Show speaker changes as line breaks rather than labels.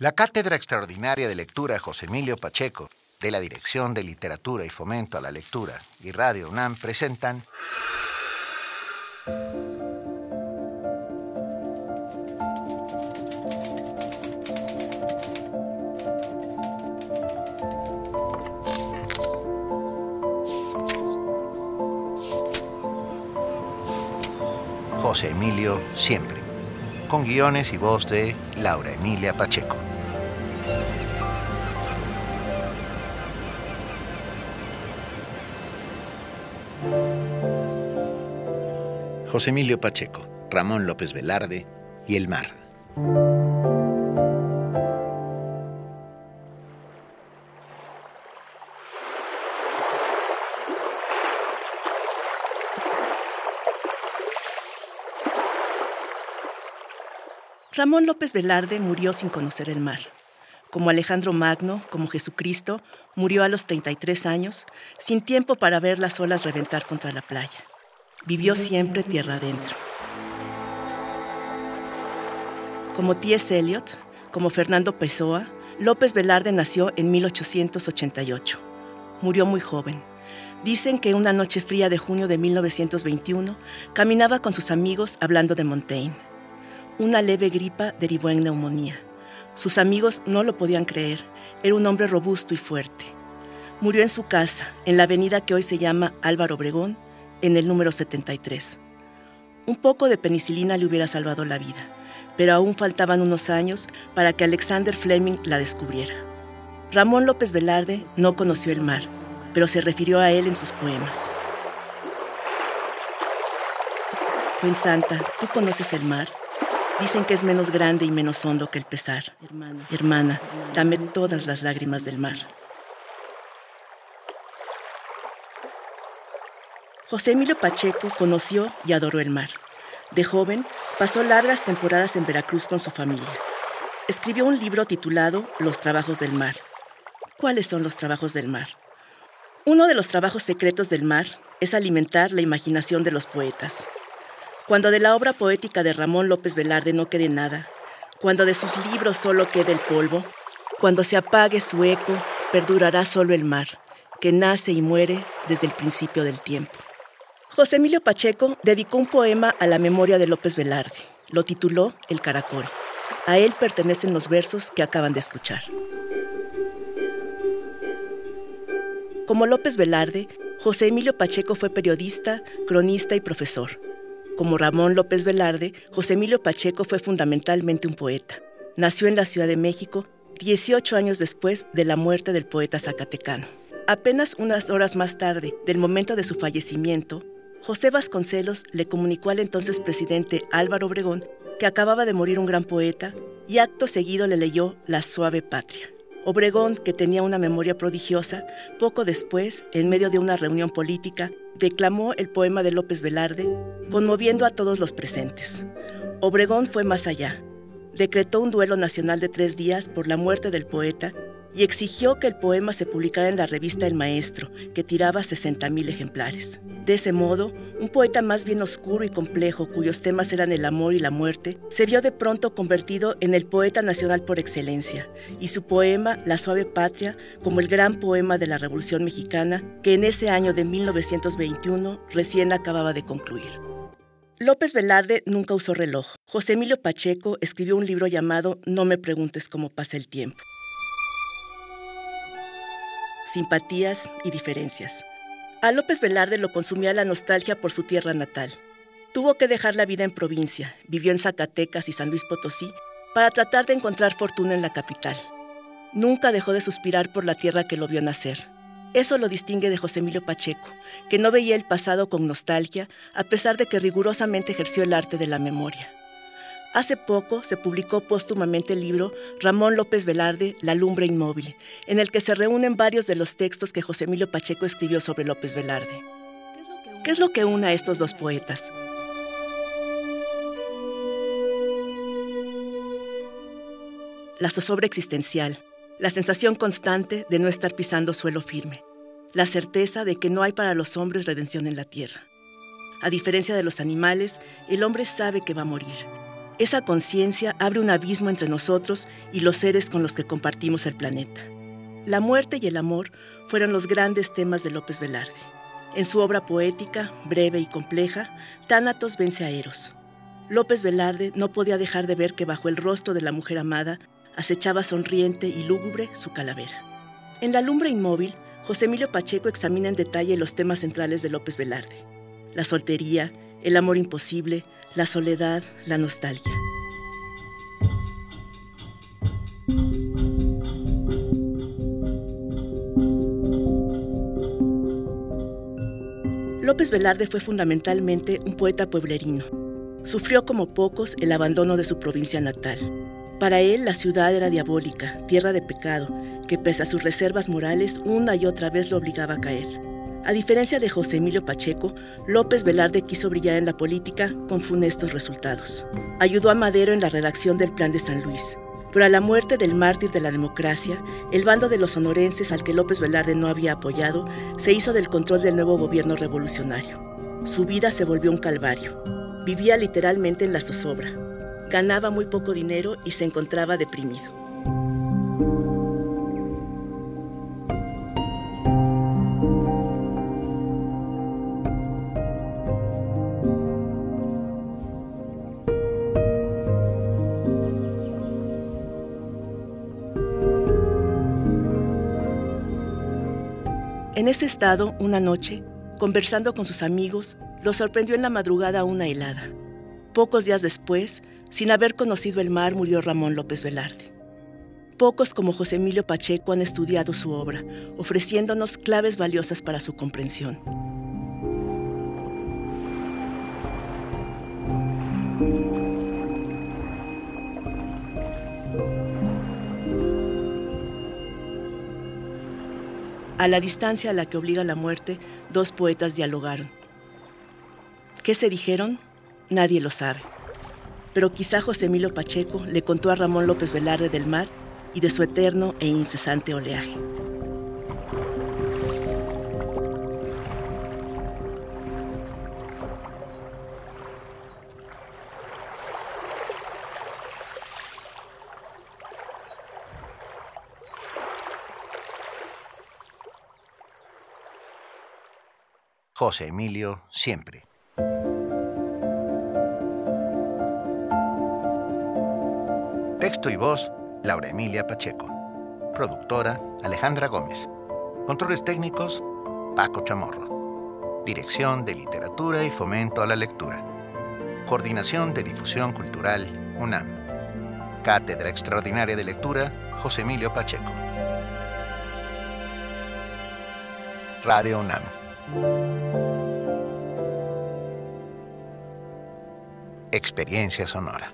La Cátedra Extraordinaria de Lectura José Emilio Pacheco, de la Dirección de Literatura y Fomento a la Lectura y Radio UNAM presentan José Emilio Siempre, con guiones y voz de Laura Emilia Pacheco. José Emilio Pacheco, Ramón López Velarde y El Mar.
Ramón López Velarde murió sin conocer el mar. Como Alejandro Magno, como Jesucristo, murió a los 33 años, sin tiempo para ver las olas reventar contra la playa. Vivió siempre tierra adentro. Como T.S. Eliot, como Fernando Pessoa, López Velarde nació en 1888. Murió muy joven. Dicen que una noche fría de junio de 1921 caminaba con sus amigos hablando de Montaigne. Una leve gripa derivó en neumonía. Sus amigos no lo podían creer. Era un hombre robusto y fuerte. Murió en su casa, en la avenida que hoy se llama Álvaro Obregón, en el número 73. Un poco de penicilina le hubiera salvado la vida, pero aún faltaban unos años para que Alexander Fleming la descubriera. Ramón López Velarde no conoció el mar, pero se refirió a él en sus poemas. Santa, ¿tú conoces el mar? Dicen que es menos grande y menos hondo que el pesar. Hermana, dame todas las lágrimas del mar. José Emilio Pacheco conoció y adoró el mar. De joven, pasó largas temporadas en Veracruz con su familia. Escribió un libro titulado Los trabajos del mar. ¿Cuáles son los trabajos del mar? Uno de los trabajos secretos del mar es alimentar la imaginación de los poetas. Cuando de la obra poética de Ramón López Velarde no quede nada, cuando de sus libros solo quede el polvo, cuando se apague su eco, perdurará solo el mar, que nace y muere desde el principio del tiempo. José Emilio Pacheco dedicó un poema a la memoria de López Velarde. Lo tituló El Caracol. A él pertenecen los versos que acaban de escuchar. Como López Velarde, José Emilio Pacheco fue periodista, cronista y profesor. Como Ramón López Velarde, José Emilio Pacheco fue fundamentalmente un poeta. Nació en la Ciudad de México 18 años después de la muerte del poeta zacatecano. Apenas unas horas más tarde del momento de su fallecimiento, José Vasconcelos le comunicó al entonces presidente Álvaro Obregón que acababa de morir un gran poeta y acto seguido le leyó La suave patria. Obregón, que tenía una memoria prodigiosa, poco después, en medio de una reunión política, declamó el poema de López Velarde, conmoviendo a todos los presentes. Obregón fue más allá. Decretó un duelo nacional de tres días por la muerte del poeta y exigió que el poema se publicara en la revista El Maestro, que tiraba 60.000 ejemplares. De ese modo, un poeta más bien oscuro y complejo, cuyos temas eran el amor y la muerte, se vio de pronto convertido en el poeta nacional por excelencia, y su poema, La suave patria, como el gran poema de la Revolución Mexicana, que en ese año de 1921 recién acababa de concluir. López Velarde nunca usó reloj. José Emilio Pacheco escribió un libro llamado No me preguntes cómo pasa el tiempo simpatías y diferencias. A López Velarde lo consumía la nostalgia por su tierra natal. Tuvo que dejar la vida en provincia, vivió en Zacatecas y San Luis Potosí para tratar de encontrar fortuna en la capital. Nunca dejó de suspirar por la tierra que lo vio nacer. Eso lo distingue de José Emilio Pacheco, que no veía el pasado con nostalgia a pesar de que rigurosamente ejerció el arte de la memoria. Hace poco se publicó póstumamente el libro Ramón López Velarde, La lumbre inmóvil, en el que se reúnen varios de los textos que José Emilio Pacheco escribió sobre López Velarde. ¿Qué es lo que une a estos dos poetas? La zozobra existencial, la sensación constante de no estar pisando suelo firme, la certeza de que no hay para los hombres redención en la tierra. A diferencia de los animales, el hombre sabe que va a morir Esa conciencia abre un abismo entre nosotros y los seres con los que compartimos el planeta. La muerte y el amor fueron los grandes temas de López Velarde. En su obra poética, breve y compleja, Tánatos vence a Eros. López Velarde no podía dejar de ver que bajo el rostro de la mujer amada acechaba sonriente y lúgubre su calavera. En La lumbre inmóvil, José Emilio Pacheco examina en detalle los temas centrales de López Velarde. La soltería, el amor imposible, la soledad, la nostalgia. López Velarde fue fundamentalmente un poeta pueblerino. Sufrió como pocos el abandono de su provincia natal. Para él la ciudad era diabólica, tierra de pecado, que pese a sus reservas morales una y otra vez lo obligaba a caer. A diferencia de José Emilio Pacheco, López Velarde quiso brillar en la política con funestos resultados. Ayudó a Madero en la redacción del Plan de San Luis, pero a la muerte del mártir de la democracia, el bando de los sonorenses al que López Velarde no había apoyado se hizo del control del nuevo gobierno revolucionario. Su vida se volvió un calvario. Vivía literalmente en la zozobra. Ganaba muy poco dinero y se encontraba deprimido. En ese estado, una noche, conversando con sus amigos, lo sorprendió en la madrugada una helada. Pocos días después, sin haber conocido el mar, murió Ramón López Velarde. Pocos como José Emilio Pacheco han estudiado su obra, ofreciéndonos claves valiosas para su comprensión. A la distancia a la que obliga la muerte, dos poetas dialogaron. ¿Qué se dijeron? Nadie lo sabe. Pero quizá José Emilio Pacheco le contó a Ramón López Velarde del mar y de su eterno e incesante oleaje.
José Emilio siempre. Texto y voz, Laura Emilia Pacheco. Productora, Alejandra Gómez. Controles técnicos, Paco Chamorro. Dirección de Literatura y Fomento a la Lectura. Coordinación de Difusión Cultural, UNAM. Cátedra Extraordinaria de Lectura, José Emilio Pacheco. Radio UNAM. Experiencia sonora.